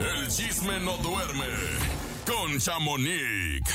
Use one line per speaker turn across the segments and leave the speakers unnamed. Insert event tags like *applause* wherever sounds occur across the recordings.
El chisme no duerme con Chamonix.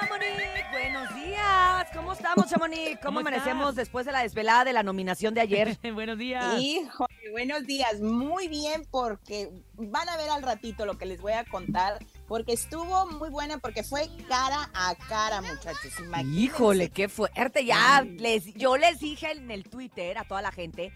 Chamonix, buenos días. ¿Cómo estamos, Chamonix? ¿Cómo,
¿Cómo
amanecemos
estás?
después de la desvelada de la nominación de ayer? *laughs*
Buenos días.
Híjole, buenos días. Muy bien, porque van a ver al ratito lo que les voy a contar, porque estuvo muy buena, porque fue cara a cara, muchachos. Imagínense.
Híjole, qué fuerte. Ya les, yo les dije en el Twitter a toda la gente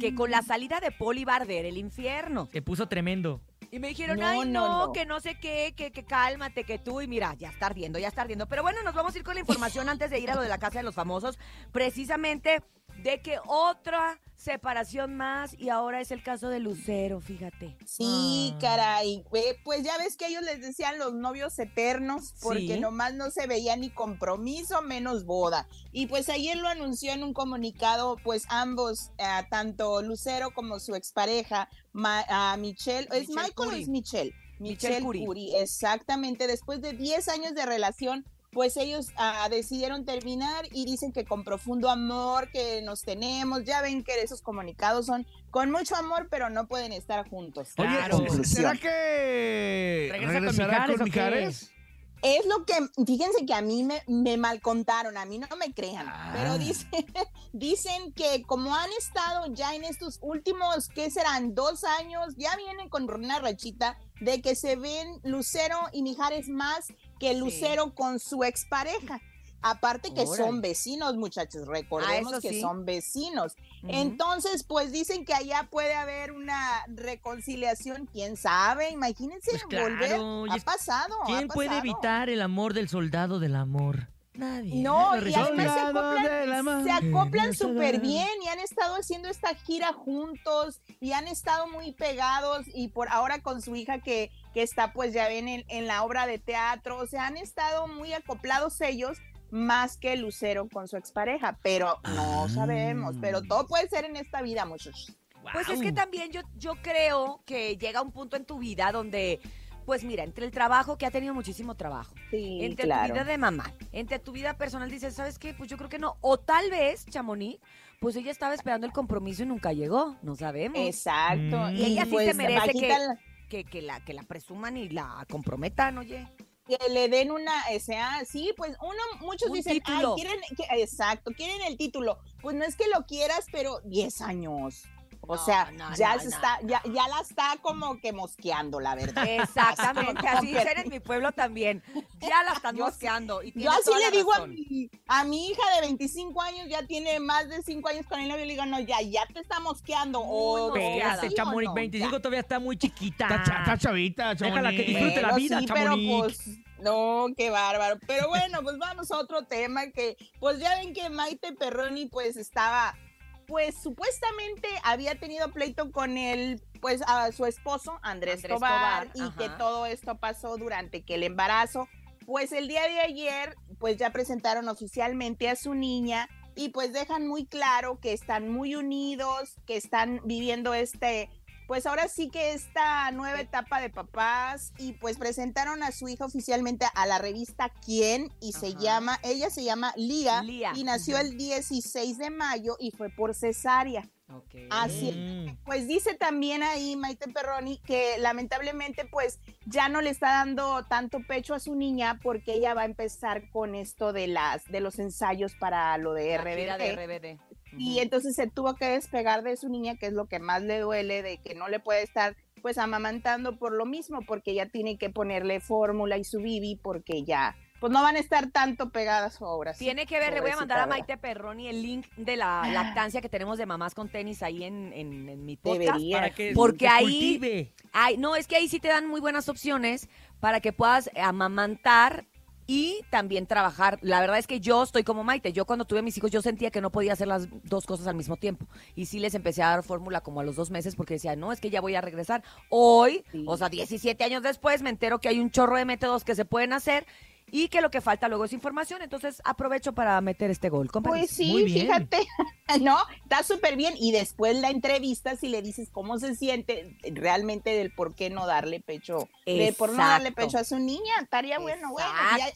que con la salida de Poli va a arder el infierno.
Se puso tremendo.
Y me dijeron,
No,
ay,
no,
no,
no.
que no sé qué, que, que cálmate, que tú. Y mira, ya está ardiendo, ya está ardiendo. Pero bueno, nos vamos a ir con la información antes de ir a lo de la Casa de los Famosos. Precisamente de que otra separación más y ahora es el caso de Lucero, fíjate.
Sí,
Ah.
caray. Eh, Pues ya ves que ellos les decían los novios eternos, porque
Sí.
nomás no se veía ni compromiso, menos boda. Y pues ayer lo anunció en un comunicado, pues ambos, eh, tanto Lucero como su expareja, Ma- a Michelle, ¿es
Michelle
Michael o es Michelle?
Michelle Curry.
Curry, exactamente. Después de 10 años de relación, pues ellos ah, decidieron terminar y dicen que con profundo amor que nos tenemos, ya ven que esos comunicados son con mucho amor, pero no pueden estar juntos.
Oye,
Conclusión.
¿será que
¿Regresa con
regresará
Mijares
con? Mijares?
Es lo que, fíjense que a mí me, me mal contaron, a mí no me crean,
Ah.
pero dicen, *laughs* dicen que como han estado ya en estos últimos, ¿qué serán? Dos años, ya vienen con una rachita de que se ven Lucero y Mijares más que Lucero con su expareja. Aparte que
Órale.
son vecinos, muchachos, recordemos
Ah, eso
que
sí.
son vecinos. Entonces, pues dicen que allá puede haber una reconciliación, quién sabe, imagínense
Pues claro,
volver. Ha pasado. ha
¿Quién puede evitar el amor del soldado del amor? Nadie.
No, y además se acoplan, se acoplan súper bien y han estado haciendo esta gira juntos y han estado muy pegados y por ahora con su hija que, que está pues ya ven en, en la obra de teatro, o sea, han estado muy acoplados ellos más que Lucero con su expareja, pero no
Ah.
sabemos, pero todo puede ser en esta vida, muchachos.
Pues es que también yo, yo creo que llega un punto en tu vida donde, pues mira, entre el trabajo, que ha tenido muchísimo trabajo,
Sí,
entre tu vida de mamá, entre tu vida personal, dices, ¿sabes qué? Pues yo creo que no. O tal vez, Chamonix, pues ella estaba esperando el compromiso y nunca llegó, no sabemos.
Exacto.
Mm.
Y
Ella sí
pues
se merece
bajita
que-
la-
Que, que, la, que la presuman y la comprometan, oye.
que le den una, o sea, sí, pues uno, muchos
Un
dicen,
título.
ay, quieren, que- exacto, quieren el título. Pues no es que lo quieras, pero 10 años. O
No,
sea,
no,
ya
no,
se
no,
está,
no.
Ya, ya la está como que mosqueando, la verdad. *laughs*
Exactamente, así dicen en mi pueblo también. Ya la están *laughs*
Yo-
mosqueando. y
Yo
tiene
así le digo a mi, a mi hija de 25 años, ya tiene más de 5 años con el novio, le digo, no, ya, ya te está mosqueando.
Muy
o
mosqueada.
Espérate,
sí o
Chamonix,
no,
25
ya.
todavía está muy chiquita.
Está, está chavita,
Déjala que
Chamonix.
disfrute la vida,
sí, pero
Chamonix.
pues, no, qué bárbaro. Pero bueno, pues vamos a otro tema que, pues ya ven que Maite Perroni, pues estaba, pues supuestamente había tenido pleito con el, pues a su esposo, Andrés,
Andrés
Tobar,
Tobar,
y
ajá.
que todo esto pasó durante que el embarazo. Pues el día de ayer, pues ya presentaron oficialmente a su niña y pues dejan muy claro que están muy unidos, que están viviendo este, pues ahora sí que esta nueva etapa de papás y pues presentaron a su hija oficialmente a la revista Quién y se llama, ella se llama Lía,
Lía,
y nació el 16 de mayo y fue por cesárea.
Ok.
Así
Mm.
Pues dice también ahí Maite Perroni que lamentablemente pues ya no le está dando tanto pecho a su niña porque ella va a empezar con esto de las de los ensayos para lo de
La gira de
RBD. Y entonces se tuvo que despegar de su niña, que es lo que más le duele, de que no le puede estar pues amamantando por lo mismo, porque ya tiene que ponerle fórmula y su bibi, porque ya pues no van a estar tanto pegadas obras.
Tiene que ver, le voy a mandar a Maite Perroni el link de la lactancia que tenemos de mamás con tenis ahí en, en, en mi podcast.
Debería.
Para que
Porque ahí- no, es que ahí sí te dan muy buenas opciones para que puedas amamantar y también trabajar. La verdad es que yo estoy como Maite. Yo cuando tuve mis hijos yo sentía que no podía hacer las dos cosas al mismo tiempo. Y sí les empecé a dar fórmula como a los dos meses porque decía, no, es que ya voy a regresar. Hoy,
Sí.
o sea, 17 años después, me entero que hay un chorro de métodos que se pueden hacer y que lo que falta luego es información. Entonces aprovecho para meter este gol. Con
Pues sí,
Muy bien.
fíjate, *laughs* no, está súper bien. Y después la entrevista, si le dices cómo se siente realmente del por qué no darle pecho, de por no darle pecho a su niña, estaría bueno, bueno,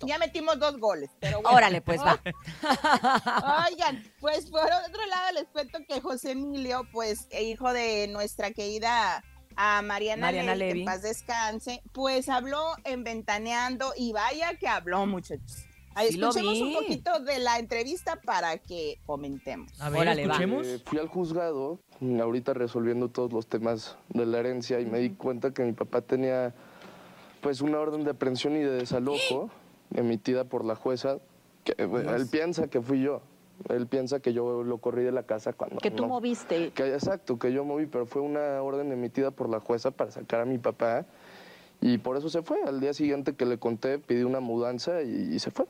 ya, metimos dos goles, pero bueno.
Órale, pues va. *laughs*
Oigan, pues por otro lado les cuento que José Emilio, pues hijo de nuestra querida a Mariana,
Mariana
Levy, que en paz descanse, pues habló en Ventaneando y vaya que habló, muchachos. Ahí
Sí
escuchemos un poquito de la entrevista para que comentemos.
A ver,
Órale,
escuchemos.
Eh, fui al juzgado, mm, ahorita resolviendo todos los temas de la herencia, y me di cuenta que mi papá tenía pues una orden de aprehensión y de desalojo *gasps* emitida por la jueza. Que, eh, él piensa que fui yo. Él piensa que yo lo corrí de la casa cuando.
Que tú
no.
moviste.
Que, exacto, que yo moví, pero fue una orden emitida por la jueza para sacar a mi papá. Y por eso se fue. Al día siguiente que le conté, pidió una mudanza y- y se fue.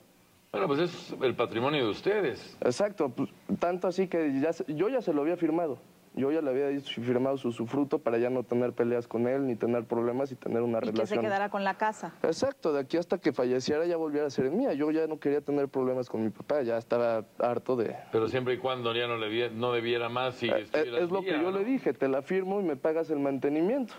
Bueno, pues es el patrimonio de ustedes.
Exacto, pues, tanto así que ya, se- yo ya se lo había firmado. Yo ya le había dicho- firmado su sufruto para ya no tener peleas con él, ni tener problemas y tener una
Y que se
relación.
quedara con la casa.
Exacto, de aquí hasta que falleciera ya volviera a ser mía. Yo ya no quería tener problemas con mi papá, ya estaba harto de...
Pero siempre y cuando ya no, le no debiera más y
Eh,
estuviera
es lo que yo
¿no?
le dije, te la firmo y me pagas el mantenimiento.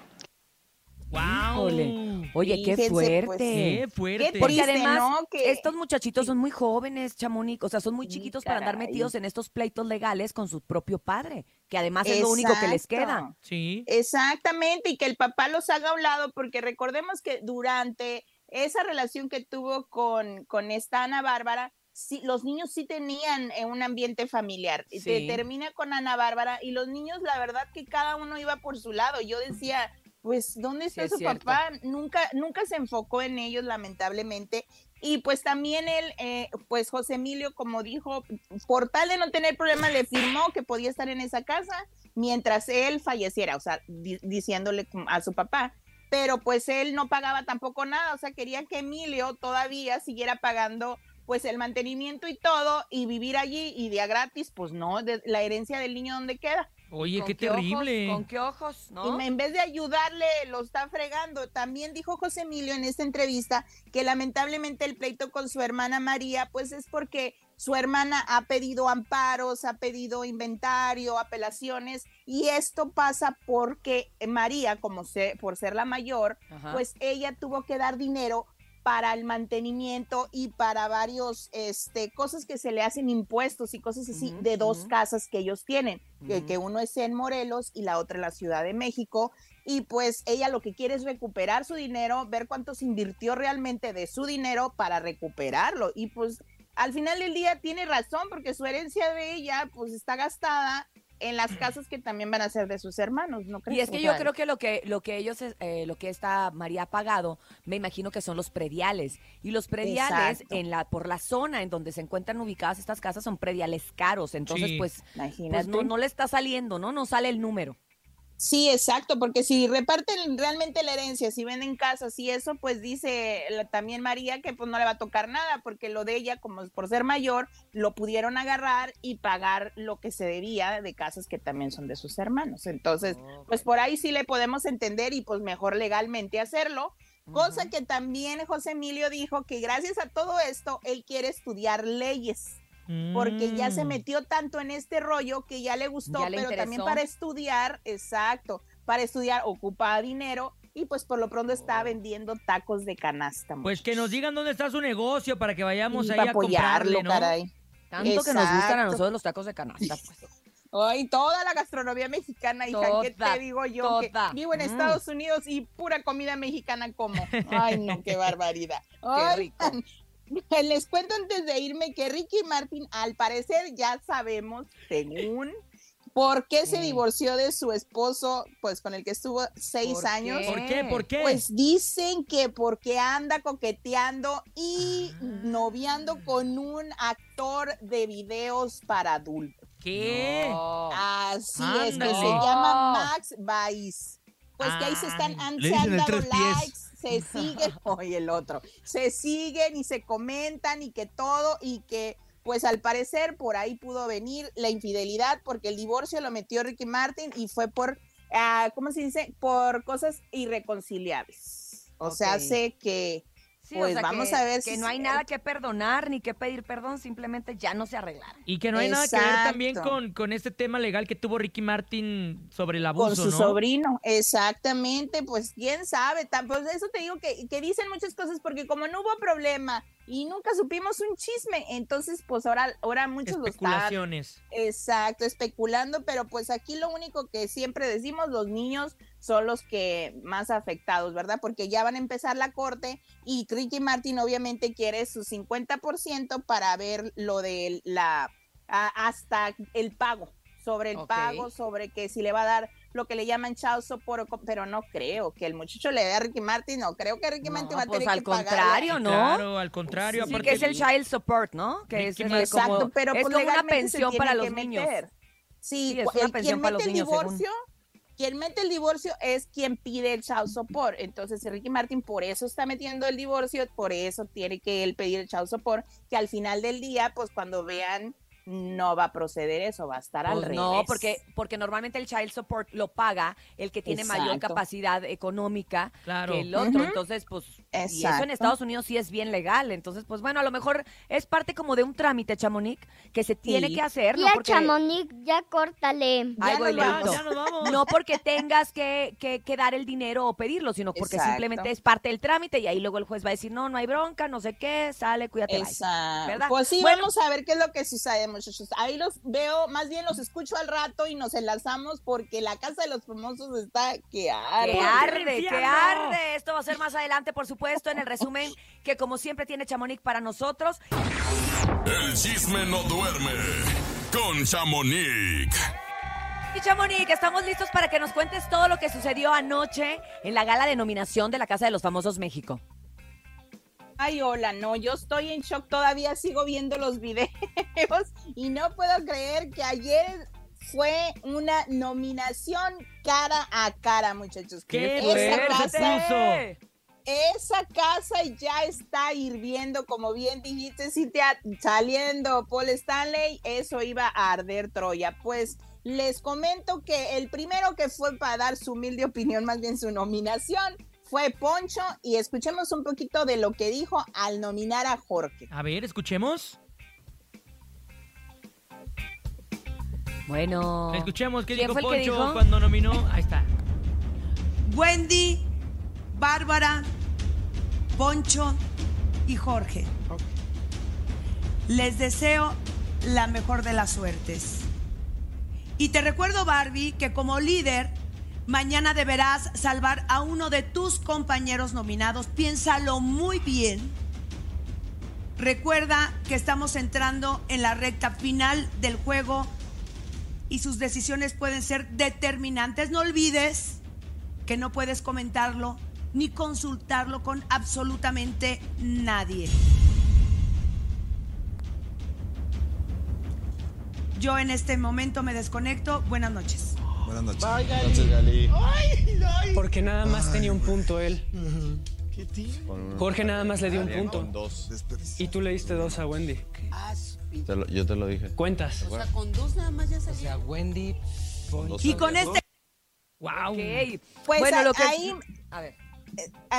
¡Wow!
Híjole. Oye, qué
Fíjense,
fuerte.
pues,
¡Qué fuerte!
Qué
Porque
triste,
además,
¿no? Que-
estos muchachitos son muy jóvenes, Chamonix, o sea, son muy
Sí,
chiquitos para andar
caray.
metidos en estos pleitos legales con su propio padre, que además es lo único que les queda.
Exacto.
Sí.
Exactamente, y que el papá los haga a un lado, porque recordemos que durante esa relación que tuvo con, con esta Ana Bárbara, sí, los niños sí tenían eh, un ambiente familiar. Y te-
Sí.
termina con Ana Bárbara y los niños, la verdad que cada uno iba por su lado. Yo decía, pues, ¿dónde está
es
su papá? Nunca, nunca se enfocó en ellos, lamentablemente. Y pues también él, eh, pues José Emilio, como dijo, por tal de no tener problemas, le firmó que podía estar en esa casa mientras él falleciera, o sea, di- diciéndole a su papá. Pero pues él no pagaba tampoco nada, o sea, quería que Emilio todavía siguiera pagando pues el mantenimiento y todo y vivir allí y día gratis, pues no, de- la herencia del niño dónde queda.
Oye,
¿Con
qué
ojos?
terrible.
¿Con qué ojos? ¿No?
en vez de ayudarle, lo está fregando. También dijo José Emilio en esta entrevista que lamentablemente el pleito con su hermana María, pues es porque su hermana ha pedido amparos, ha pedido inventario, apelaciones, y esto pasa porque María, como se, por ser la mayor,
Ajá.
pues ella tuvo que dar dinero para el mantenimiento y para varios este cosas que se le hacen impuestos y cosas así de dos casas que ellos tienen, que, que uno es en Morelos y la otra en la Ciudad de México y pues ella lo que quiere es recuperar su dinero, ver cuánto se invirtió realmente de su dinero para recuperarlo y pues al final del día tiene razón porque su herencia de ella pues está gastada en las casas que también van a ser de sus hermanos, ¿no crees?
Y es que yo creo que lo que lo que ellos eh, lo que esta María ha pagado, me imagino que son los prediales y los prediales
Exacto.
en la por la zona en donde se encuentran ubicadas estas casas son prediales caros, entonces
Sí.
pues pues no no le está saliendo, ¿no? No sale el número.
Sí, exacto, porque si reparten realmente la herencia, si venden casas y eso, pues dice la- también María que pues no le va a tocar nada, porque lo de ella, como es por ser mayor, lo pudieron agarrar y pagar lo que se debía de casas que también son de sus hermanos. Entonces, pues por ahí sí le podemos entender y pues mejor legalmente hacerlo. Cosa que también José Emilio dijo que gracias a todo esto, él quiere estudiar leyes porque ya se
Mm.
metió tanto en este rollo que ya le gustó,
Ya le
pero también para estudiar, exacto, para estudiar ocupa dinero y pues por lo pronto está vendiendo tacos de canasta.
Pues que nos digan dónde está su negocio para que vayamos
Sí,
ahí a comprarle,
apoyarlo,
¿no?
caray.
Tanto que nos gustan a nosotros los tacos de canasta, pues. *laughs*
Ay, toda la gastronomía mexicana, hija, ¿qué
Toda,
te digo yo? Que
toda.
vivo en
Mm.
Estados Unidos y pura comida mexicana como. *laughs* Ay, no, qué barbaridad.
Qué rico. *laughs*
Les cuento antes de irme que Ricky Martin, al parecer, ya sabemos, según, por qué se
¿Qué?
divorció de su esposo, pues con el que estuvo seis
¿Por
años.
qué?
¿Por qué? ¿Por qué?
Pues dicen que porque anda coqueteando y
Ah.
noviando con un actor de videos para adultos.
¿Qué?
No.
Así es, que se llama Max Vice. Pues que ahí se están, han, se han dado likes, se *laughs* siguen, oye el otro, se siguen y se comentan y que todo y que pues al parecer por ahí pudo venir la infidelidad porque el divorcio lo metió Ricky Martin y fue por, ah, ¿cómo se dice? Por cosas irreconciliables. O sea,
Ok.
sé que
Sí,
Pues
o sea,
vamos
que-
a ver
que
si
no hay nada que perdonar ni que pedir perdón, simplemente ya no se arreglaron.
Y que no hay nada que ver también con, con este tema legal que tuvo Ricky Martin sobre el abuso,
con su
¿no?
sobrino, exactamente, pues quién sabe, pues eso te digo que, que dicen muchas cosas porque como no hubo problema y nunca supimos un chisme. Entonces, pues ahora, ahora muchos lo están
Especulaciones.
Exacto, especulando, pero pues aquí lo único que siempre decimos, los niños son los que más afectados, ¿verdad? Porque ya van a empezar la corte y Ricky Martin obviamente quiere su 50% para ver lo de la, a- hasta el pago, sobre el pago, sobre que si le va a dar lo que le llaman child support, pero no creo que el muchacho le dé a Ricky Martin, no creo que Ricky
No,
Martin va a
pues
tener
al
que pagarle.
contrario, ¿no?
Claro, al contrario.
Sí, que es el child support, ¿no? Que es,
Martin.
Exacto,
como,
pero
es
pues
como una pensión para
que
los niños.
meter. Sí,
Sí, es una pensión para los
el
niños,
divorcio, quien mete el divorcio es quien pide el child support. Entonces, Ricky Martin por eso está metiendo el divorcio, por eso tiene que él pedir el child support, que al final del día, pues cuando vean, no va a proceder eso, va a estar al
Pues
revés.
no, porque, porque normalmente el child support lo paga el que tiene mayor
Exacto.
capacidad económica
Claro.
que el otro. Entonces, pues, y eso en
Exacto.
Estados Unidos sí es bien legal. Entonces, pues bueno, a lo mejor es parte como de un trámite, Chamonix, que se tiene
Sí.
que hacer. ¿no?
Ya,
Porque-
Chamonix, ya córtale.
Ay,
Ya nos.
Ya nos vamos.
No porque *laughs* tengas que, que- que dar el dinero o pedirlo, sino porque
Exacto.
simplemente es parte del trámite y ahí luego el juez va a decir, no, no hay bronca, no sé qué, sale, cuídate. bye".
Exacto.
¿Verdad?
Pues sí,
Bueno.
vamos a ver qué es lo que sucede, muchachos. Ahí los veo, más bien los escucho al rato y nos enlazamos porque la casa de los famosos está que arde.
¡Que arde, que arde! Esto va a ser más adelante, por supuesto, en el resumen que como siempre tiene Chamonix para nosotros.
El chisme no duerme con Chamonix.
Y Chamonix, estamos listos para que nos cuentes todo lo que sucedió anoche en la gala de nominación de la Casa de los Famosos México.
Ay, hola, no, yo estoy en shock, todavía sigo viendo los videos *laughs* y no puedo creer que ayer fue una nominación cara a cara, muchachos.
¡Qué
Esa casa, esa casa ya está hirviendo, como bien dijiste, Cintia, saliendo Paul Stanley, eso iba a arder Troya. Pues les comento que el primero que fue para dar su humilde opinión, más bien su nominación, fue Poncho y escuchemos un poquito de lo que dijo al nominar a Jorge.
A ver, escuchemos.
Bueno.
Escuchemos qué
¿Quién
dijo
que
Poncho
dijo?
cuando nominó. Ahí está.
Wendy, Bárbara, Poncho y Jorge. Les deseo la mejor de las suertes. Y te recuerdo, Barbie, que como líder, mañana deberás salvar a uno de tus compañeros nominados. Piénsalo muy bien. Recuerda que estamos entrando en la recta final del juego y sus decisiones pueden ser determinantes. No olvides que no puedes comentarlo ni consultarlo con absolutamente nadie. Yo en este momento me desconecto. Buenas noches.
Buenas noches. Noches, Gali.
Porque nada más tenía un punto él.
Uno.
Jorge nada más le dio un
Con
punto.
dos.
Y tú le diste dos a Wendy.
Te lo- yo te lo dije.
Cuentas.
con dos nada más ya salía.
O sea, Wendy.
Con dos
Y con este
¡Wow!
Ok.
Pues
bueno,
a-
lo que...
ahí
A ver.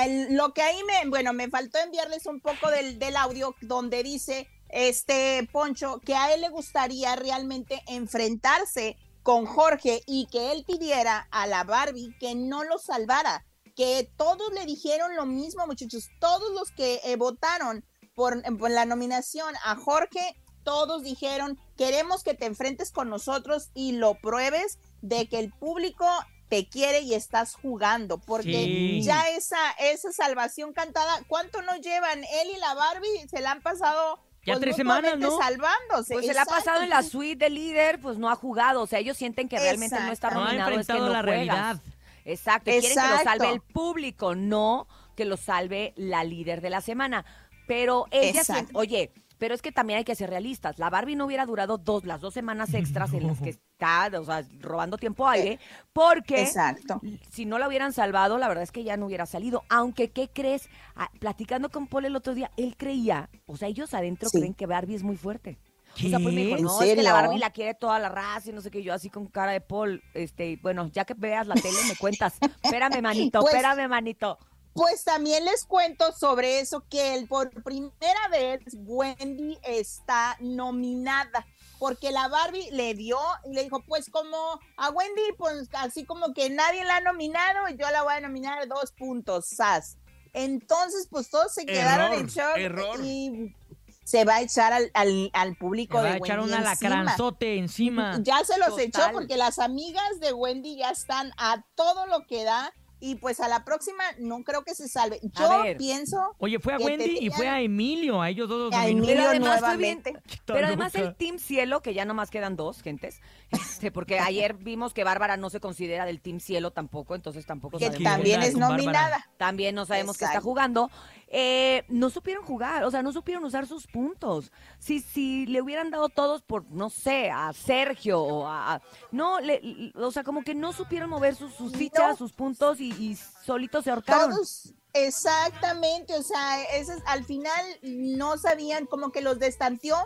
el- lo que ahí me, bueno, me faltó enviarles un poco del, del audio donde dice este Poncho que a él le gustaría realmente enfrentarse con Jorge y que él pidiera a la Barbie que no lo salvara, que todos le dijeron lo mismo, muchachos, todos los que eh, votaron por, por la nominación a Jorge, todos dijeron, queremos que te enfrentes con nosotros y lo pruebes de que el público te quiere y estás jugando, porque
Sí.
ya esa, esa salvación cantada, ¿cuánto nos llevan? Él y la Barbie se la han pasado
Ya
pues,
tres semanas, ¿no?
salvándose.
Pues se la ha
Exacto.
pasado en la suite de líder, pues no ha jugado. O sea, ellos sienten que realmente no está
Exacto.
No ha
nominado, es que no
la
juegas.
realidad.
Exacto, y quieren que lo
Exacto.
salve el público, no que lo salve la líder de la semana. Pero ella,
Exacto.
oye, pero es que también hay que ser realistas. La Barbie no hubiera durado dos, las dos semanas extras en las que *laughs* está, o sea, robando tiempo aire, porque
Exacto.
si no la hubieran salvado, la verdad es que ya no hubiera salido. Aunque, ¿qué crees? Ah, platicando con Paul el otro día, él creía, o sea, ellos adentro
Sí.
creen que Barbie es muy fuerte. O sea, pues me dijo,
¿Qué?
¿En
no, es que la? Barbie la quiere toda la raza y no sé qué, yo así con cara de Paul, este, bueno, ya que veas la tele me cuentas. *laughs* Espérame, manito,
Pues-
espérame, manito.
Pues también les cuento sobre eso que el, por primera vez Wendy está nominada porque la Barbie le dio y le dijo, pues como a Wendy, pues así como que nadie la ha nominado, yo la voy a nominar dos puntos, sas. Entonces, pues todos se quedaron
Error,
en shock
error.
y se va a echar al, al, al público
va
de
a echar
Wendy
un
encima.
alacranzote encima.
Ya se los echó porque las amigas de Wendy ya están a todo lo que da y pues a la próxima no creo que se salve. Yo pienso
Oye, fue a
que
Wendy y fue a Emilio, a ellos dos
A. Emilio
Pero además fue bien-
nuevamente. *laughs*
Pero además el Team Cielo, que ya nomás quedan dos gentes, *laughs* este, porque ayer vimos que Bárbara no se considera del Team Cielo tampoco, entonces tampoco
que
sabemos.
también es nominada.
También no sabemos qué está
Exacto.
jugando. Eh, no supieron jugar, o sea, no supieron usar sus puntos. Si, si le hubieran dado todos por, no sé, a Sergio o a... no, le- o sea, como que no supieron mover sus, sus fichas,
No.
sus puntos y, y solitos se ahorcaron.
Todos, exactamente, o sea, ese es- al final no sabían, como que los destanteó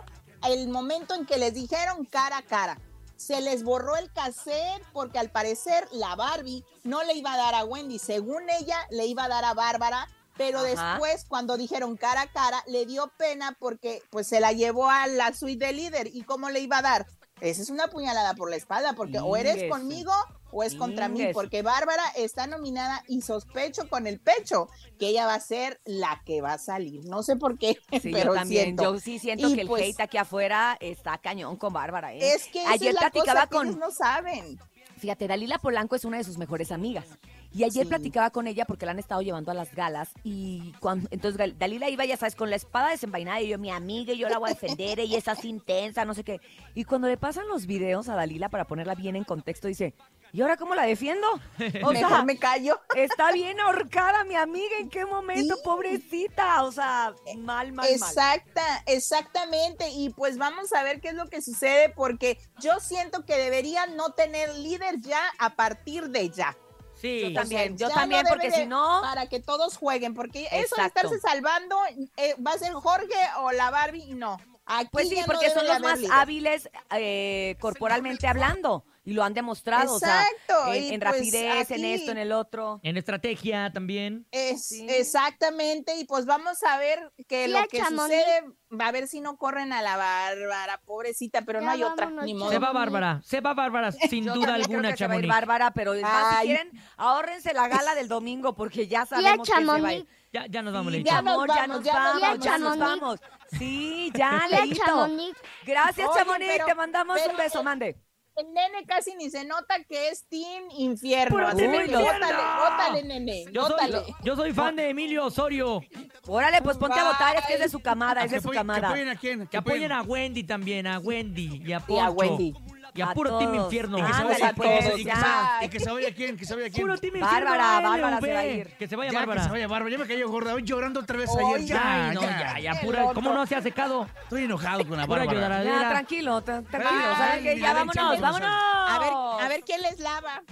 el momento en que les dijeron cara a cara. Se les borró el cassette porque al parecer la Barbie no le iba a dar a Wendy, según ella le iba a dar a Bárbara, pero
Ajá.
después cuando dijeron cara a cara le dio pena porque pues se la llevó a la suite de líder y cómo le iba a dar. Esa es una puñalada por la espalda porque o eres conmigo o es contra mí, porque Bárbara está nominada y sospecho con el pecho que ella va a ser la que va a salir. No sé por qué, *laughs*
Sí,
pero
yo también.
siento.
Yo sí siento
Y
que el
pues,
hate aquí afuera está cañón con Bárbara. ¿eh?
Es que
ayer
es la
platicaba
cosa
con.
no saben.
Fíjate, Dalila Polanco es una de sus mejores amigas. Y ayer
Sí.
platicaba con ella porque la han estado llevando a las galas. Y cuando, entonces Dalila iba, ya sabes, con la espada desenvainada. Y yo, mi amiga, y yo la voy a defender. Ella es así intensa, no sé qué. Y cuando le pasan los videos a Dalila para ponerla bien en contexto, dice: ¿Y ahora cómo la defiendo? *laughs* O
Mejor
sea,
me callo.
está bien ahorcada mi amiga. ¿En qué momento,
Sí.
pobrecita? O sea, mal, mal, mal.
Exacta, exactamente. Y pues vamos a ver qué es lo que sucede, porque yo siento que deberían no tener líder ya a partir de ya.
Sí.
Yo también, yo
ya
también, porque si no-
Para que todos jueguen, porque eso de estarse salvando, eh, va a ser Jorge o la Barbie, no. Aquí
Pues sí,
no
porque son los más hábiles eh, corporalmente hablando y lo han demostrado. o sea,
Exacto,
en, en
pues
rapidez, en esto, en el otro.
En estrategia también.
Es,
Sí.
Exactamente, y pues vamos a ver que lo que
Chamonix.
sucede, va a ver si no corren a la Bárbara, pobrecita, pero no hay otra, ni modo.
Se va Bárbara, se va Bárbara, *laughs* sin
Yo
duda alguna, Chamonix.
Bárbara, pero más, si quieren, ahórrense la gala del domingo porque ya sabemos que se va a ir.
Ya, ya nos vamos,
Sí,
Leito.
ya vamos,
nos
ya nos
vamos, ya nos vamos. Sí, ya, Leito.
Chamonix.
Gracias, Chamonix, te mandamos
pero-
un beso, mande.
El nene casi ni se nota que es Team Infierno.
¡Puro
así
Team
que
Infierno!
Bótale, bótale, nene,
Yo soy, yo soy fan de Emilio Osorio.
Órale, pues ponte a votar, es que es de su camada, es
¿Que
de su
apoyen-
camada.
¿Que apoyen a quién?
Que apoyen a Wendy también, a Wendy y a
Y a Wendy.
Y a
A
puro Team
todos.
Infierno.
Y que se
Ándale,
vaya-
pues,
y que se-
ya.
y que se vaya quién, que se vaya quién.
Puro Team Infierno.
Bárbara. Bárbara se va a ir.
Que se vaya
Ya,
Bárbara.
que se vaya Bárbara. Ya me cayó gorda. Voy llorando otra vez ayer. Ya,
Ay, no, ya, ya, pura. ¿Cómo no se ha secado?
Estoy enojado con la Bárbara.
Ya, tranquilo, tra- tranquilo. Ya vámonos, vámonos.
A ver, a ver quién les lava.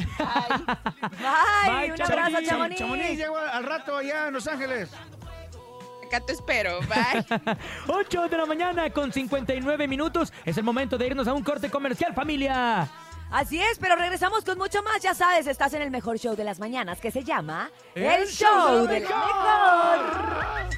Ay.
Bye, un abrazo, Chamonix.
Chamonix. Llegó al rato allá en Los Ángeles.
Acá te espero. Bye. *laughs*
8 de la mañana con 59 minutos. Es el momento de irnos a un corte comercial, familia.
Así es, pero regresamos con mucho más. Ya sabes, estás en el mejor show de las mañanas que se llama
El Show de la
Mejor.